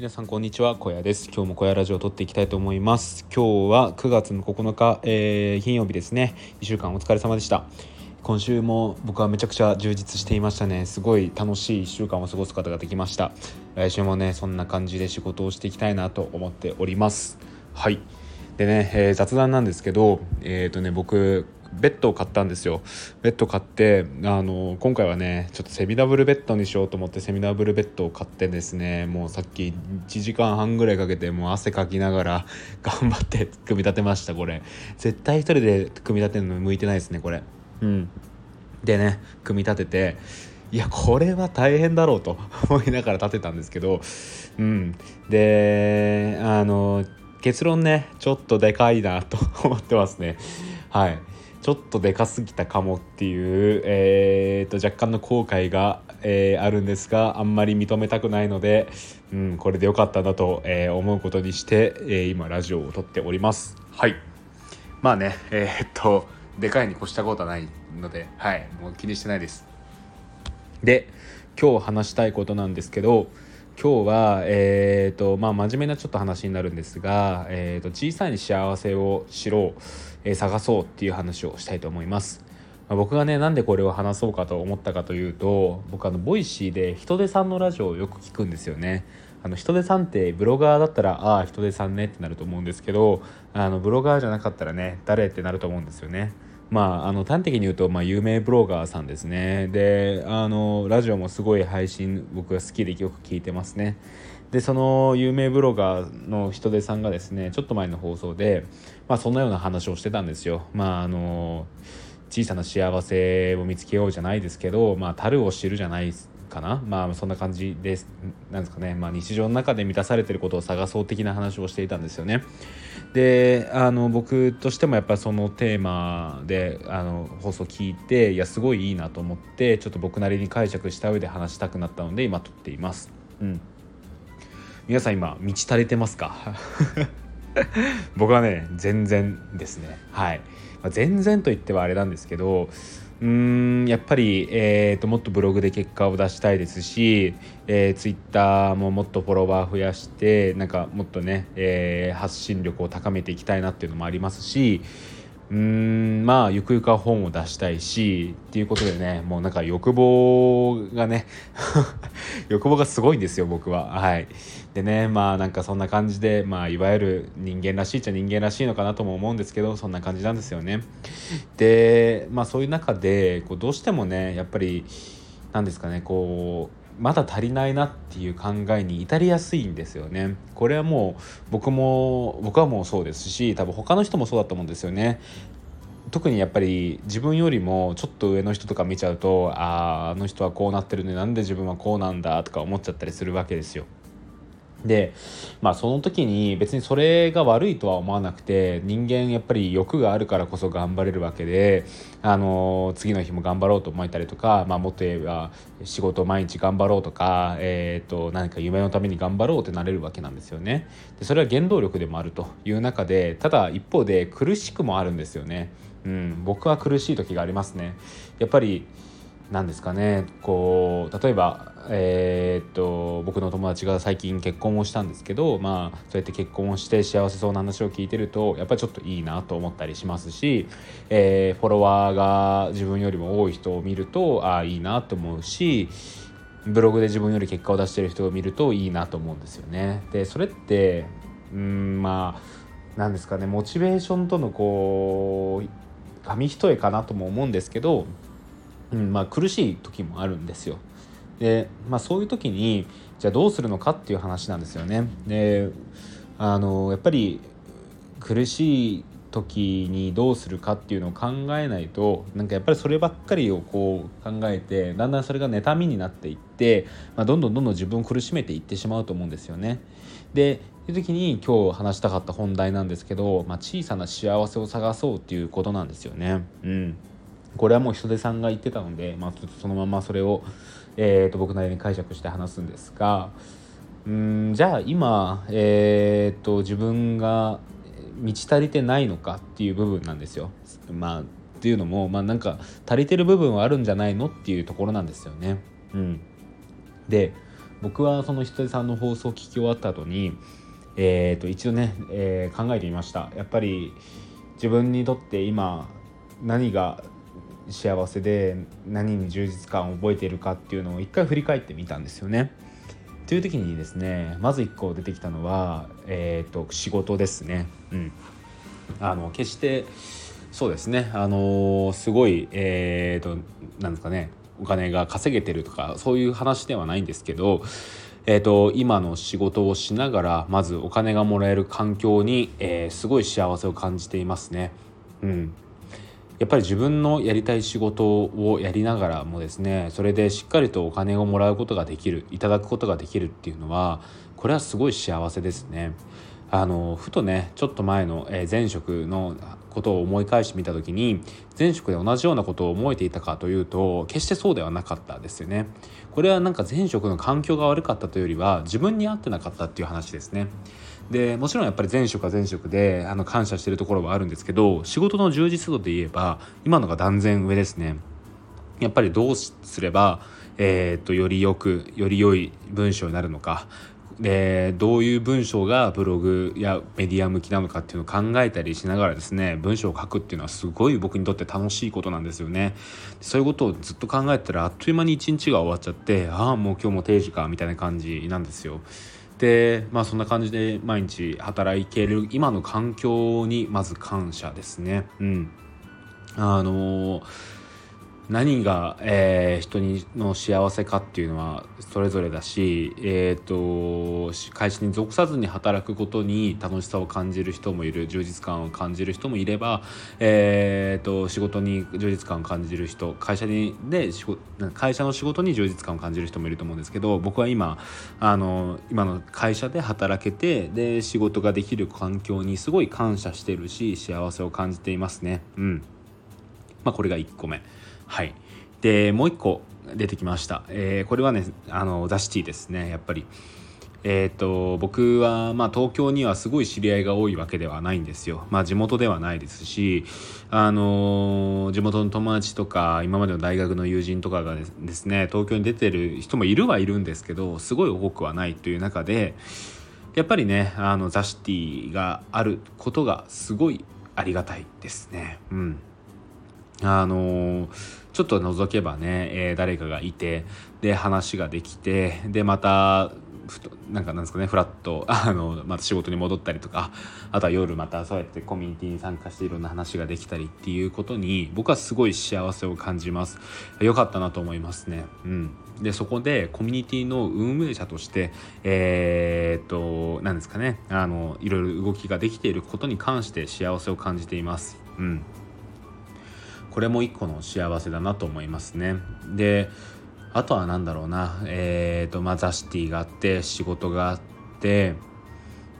皆さんこんにちは小屋です。今日も小屋ラジオを撮っていきたいと思います。今日は9月の9日、えー、金曜日ですね。1週間お疲れ様でした。今週も僕はめちゃくちゃ充実していましたね。すごい楽しい1週間を過ごすことができました。来週もねそんな感じで仕事をしていきたいなと思っております。はい。でね、えー、雑談なんですけどえっ、ー、とね僕ベッドを買ったんですよ。ベッド買ってあの今回はねちょっとセミダブルベッドにしようと思ってセミダブルベッドを買ってですねもうさっき1時間半ぐらいかけてもう汗かきながら 頑張って組み立てましたこれ。絶対一人で組み立てるの向いてないですねこれ。うん。でね組み立てていやこれは大変だろうと思いながら立てたんですけどうん。であの結論ねちょっとでかいなと思ってますね。はい。ちょっとでかすぎたかもっていう、えーと、若干の後悔が、えー、あるんですがあんまり認めたくないので、うん、これでよかったなと、えー、思うことにして、えー、今ラジオを撮っております。はい。まあねえー、っとでかいに越したことはないのではい。もう気にしてないです。で今日話したいことなんですけど今日は、えーとまあ、真面目なちょっと話になるんですが、えーと、小さい幸せを知ろう、えー、探そうっていう話をしたいと思います。まあ、僕がねなんでこれを話そうかと思ったかというと僕あのボイシーで人手さんのラジオをよく聞くんですよね。あの人手さんってブロガーだったらああ人手さんねってなると思うんですけどあのブロガーじゃなかったらね誰ってなると思うんですよね。まあ、あの端的に言うと、まあ、有名ブロガーさんですねであのラジオもすごい配信僕が好きでよく聞いてますねでその有名ブロガーの人手さんがですねちょっと前の放送で、まあ、そんなような話をしてたんですよ。まああの小さな幸せを見つけようじゃないですけど、まあ、樽を知るじゃないかな。まあそんな感じです。なんですかね、まあ、日常の中で満たされてることを探そう的な話をしていたんですよね。であの僕としてもやっぱりそのテーマであの放送聞いていやすごいいいなと思ってちょっと僕なりに解釈した上で話したくなったので今撮っています。うん。皆さん今満ち足りてますか？僕はね全然ですね。はい、まあ、全然と言ってはあれなんですけどうーんやっぱり、えーと、もっとブログで結果を出したいですし、えー、ツイッターももっとフォロワー増やしてなんかもっとね、えー、発信力を高めていきたいなっていうのもありますしうんまあゆくゆくは本を出したいしっていうことでねもうなんか欲望がね 欲望がすごいんですよ僕は。はい。でねまあなんかそんな感じでまあいわゆる人間らしいっちゃ人間らしいのかなとも思うんですけどそんな感じなんですよね。でまあそういう中でこうどうしてもねやっぱりなんですかねこうまだ足りないなっていう考えに至りやすいんですよね。これはもう僕も僕はもうそうですし多分他の人もそうだと思うんですよね。特にやっぱり自分よりもちょっと上の人とか見ちゃうとあああの人はこうなってるねなんで自分はこうなんだとか思っちゃったりするわけですよ。でまあその時に別にそれが悪いとは思わなくて人間やっぱり欲があるからこそ頑張れるわけであの次の日も頑張ろうと思えたりとか、まあ、もっと言えば仕事毎日頑張ろうとか、えー、と何か夢のために頑張ろうってなれるわけなんですよね。でそれは原動力でもあるという中でただ一方で苦しくもあるんですよね。うん、僕は苦しい時がありますね。やっぱり何ですかねこう例えばえー、っと僕の友達が最近結婚をしたんですけどまあそうやって結婚をして幸せそうな話を聞いてるとやっぱりちょっといいなと思ったりしますし、えー、フォロワーが自分よりも多い人を見るとああいいなと思うしブログで自分より結果を出してる人を見るといいなと思うんですよね。でそれってうんまあ何ですかねモチベーションとのこう紙一重かなとも思うんですけど、うんまあ、苦しい時もあるんですよ。で、まあ、そういう時にじゃあどうするのかっていう話なんですよね。であのやっぱり苦しい時にどうするかっていうのを考えないとなんかやっぱりそればっかりをこう考えてだんだんそれが妬みになっていって、まあ、どんどんどんどん自分を苦しめていってしまうと思うんですよね。でいう時に今日話したかった本題なんですけど、まあ、小さな幸せを探そうっていうことなんですよね。うん、これはもう人手さんが言ってたので、まあ、ちょっとそのままそれをえーと、僕なりに解釈して話すんですがうんじゃあ今、えーと、自分が満ち足りてないのかっていう部分なんですよ。まあ、っていうのも、まあ、なんか足りてる部分はあるんじゃないのっていうところなんですよね。うん、で僕はその人さんの放送を聞き終わった後にえー、と一度ね、えー、考えてみましたやっぱり自分にとって今何が幸せで何に充実感を覚えているかっていうのを一回振り返ってみたんですよね。という時にですねまず1個出てきたのは、えーと、仕事ですね。うん、あの決してそうですねあのすごいえ、ー、となんですかねお金が稼げてるとかそういう話ではないんですけどえーと、今の仕事をしながらまずお金がもらえる環境に、えー、すごい幸せを感じていますね。うん、やっぱり自分のやりたい仕事をやりながらもですねそれでしっかりとお金をもらうことができるいただくことができるっていうのはこれはすごい幸せですね。あのふとねちょっと前の、前職のことを思い返してみた時に前職で同じようなことを思えていたかというと決してそうではなかったですよね。これはなんか前職の環境が悪かったというよりは自分に合ってなかったっていう話ですね。でもちろんやっぱり前職は前職であの感謝してるところはあるんですけど仕事の充実度で言えば今のが断然上ですね。やっぱりどうすればえーと、とよりよくより良い文章になるのか。でどういう文章がブログやメディア向きなのかっていうのを考えたりしながらですね文章を書くっていうのはすごい僕にとって楽しいことなんですよね。そういうことをずっと考えたらあっという間に一日が終わっちゃってああもう今日も定時かみたいな感じなんですよ。でまあそんな感じで毎日働ける今の環境にまず感謝ですね。うん。あのー何が、えー、人にの幸せかっていうのはそれぞれだし、えーと、会社に属さずに働くことに楽しさを感じる人もいる充実感を感じる人もいれば、えーと、仕事に充実感を感じる人会社にで会社の仕事に充実感を感じる人もいると思うんですけど僕は今あの今の会社で働けてで仕事ができる環境にすごい感謝してるし幸せを感じていますね。うんまあ、これが1個目。はいでもう一個出てきました、えー、これはねあのザシティですねやっぱりえーと、僕は、まあ、東京にはすごい知り合いが多いわけではないんですよ。まあ、地元ではないですし、あのー、地元の友達とか今までの大学の友人とかがですね東京に出てる人もいるはいるんですけどすごい多くはないという中でやっぱりねあのザ・シティがあることがすごいありがたいですね。うんあのちょっと覗けばね、えー、誰かがいてで話ができてでまたなんかなんですかねフラット あのまた仕事に戻ったりとかあとは夜またそうやってコミュニティに参加していろんな話ができたりっていうことに僕はすごい幸せを感じます。良かったなと思いますね。うん。でそこでコミュニティの運営者としてえー、っと何ですかねあのいろいろ動きができていることに関して幸せを感じています。うん。これも一個の幸せだなと思いますね。であとは何だろうなえっ、ー、とまあザ・シティがあって仕事があって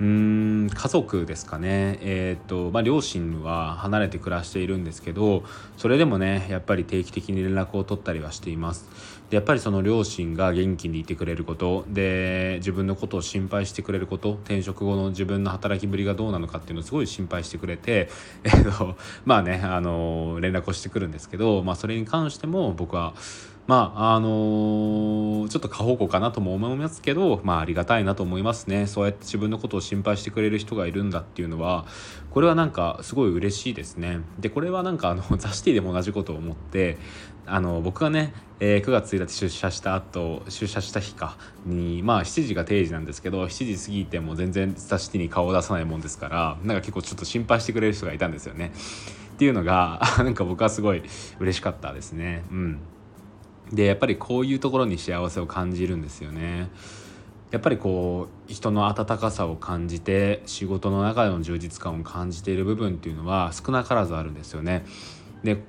うん家族ですかね。えっ、とまあ両親は離れて暮らしているんですけどそれでもねやっぱり定期的に連絡を取ったりはしています。でやっぱりその両親が元気にいてくれることで自分のことを心配してくれること転職後の自分の働きぶりがどうなのかっていうのをすごい心配してくれて、えーと、まあねあの連絡をしてくるんですけど、まあ、それに関しても僕はまああのー、ちょっと過保護かなとも思いますけど、まあ、ありがたいなと思いますね。そうやって自分のことを心配してくれる人がいるんだっていうのはこれはなんかすごい嬉しいですね。でこれはなんかあのザ・シティでも同じことを思ってあの僕がね、えー、9月1日出社した後出社した日かにまあ7時が定時なんですけど7時過ぎても全然ザ・シティに顔を出さないもんですからなんか結構ちょっと心配してくれる人がいたんですよね。っていうのが なんか僕はすごい嬉しかったですね。うん。でやっぱりこういうところに幸せを感じるんですよね。やっぱりこう人の温かさを感じて仕事の中での充実感を感じている部分っていうのは少なからずあるんですよね。で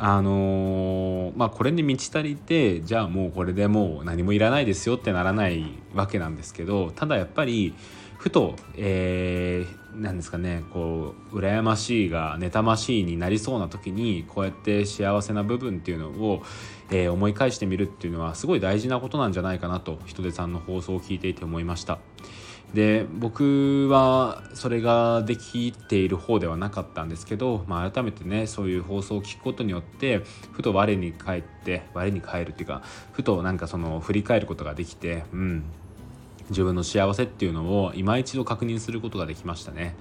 あのー、まあこれに満ち足りてじゃあもうこれでもう何もいらないですよってならないわけなんですけどただやっぱりふと、えー、なんですかねこう羨ましいが妬ましいになりそうな時にこうやって幸せな部分っていうのを、えー、思い返してみるっていうのはすごい大事なことなんじゃないかなと人手さんの放送を聞いていて思いました。で僕はそれができている方ではなかったんですけど、まあ、改めてねそういう放送を聞くことによってふと我に返って我に返るっていうかふとなんかその振り返ることができて、うん、自分の幸せっていうのを今一度確認することができましたね。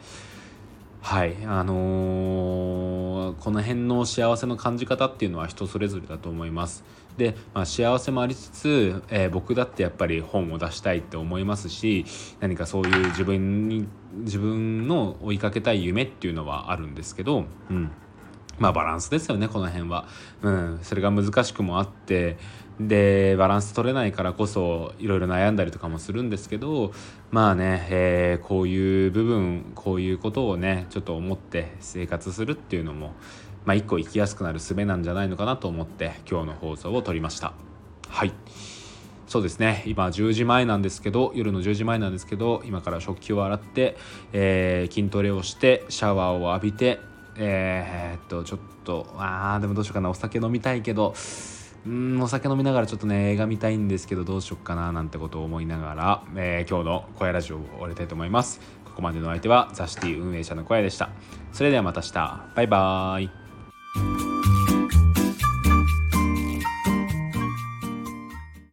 はい。あのー、この辺の幸せの感じ方っていうのは人それぞれだと思います。で、まあ、幸せもありつつ、えー、僕だってやっぱり本を出したいって思いますし何かそういう自分に自分の追いかけたい夢っていうのはあるんですけどうん。まあバランスですよねこの辺は、うん、それが難しくもあってでバランス取れないからこそいろいろ悩んだりとかもするんですけどまあね、えー、こういう部分こういうことをねちょっと思って生活するっていうのもまあ一個生きやすくなる術なんじゃないのかなと思って今日の放送を撮りました。はい。そうですね。今10時前なんですけど夜の10時前なんですけど今から食器を洗って、えー、筋トレをしてシャワーを浴びてえー、っとちょっとあーでもどうしようかな。お酒飲みたいけどうんお酒飲みながらちょっとね映画見たいんですけどどうしよっかななんてことを思いながら、えー、今日の小屋ラジオを終わりたいと思います。ここまでの相手はザシティ運営者の小屋でした。それではまた明日。バイバーイ。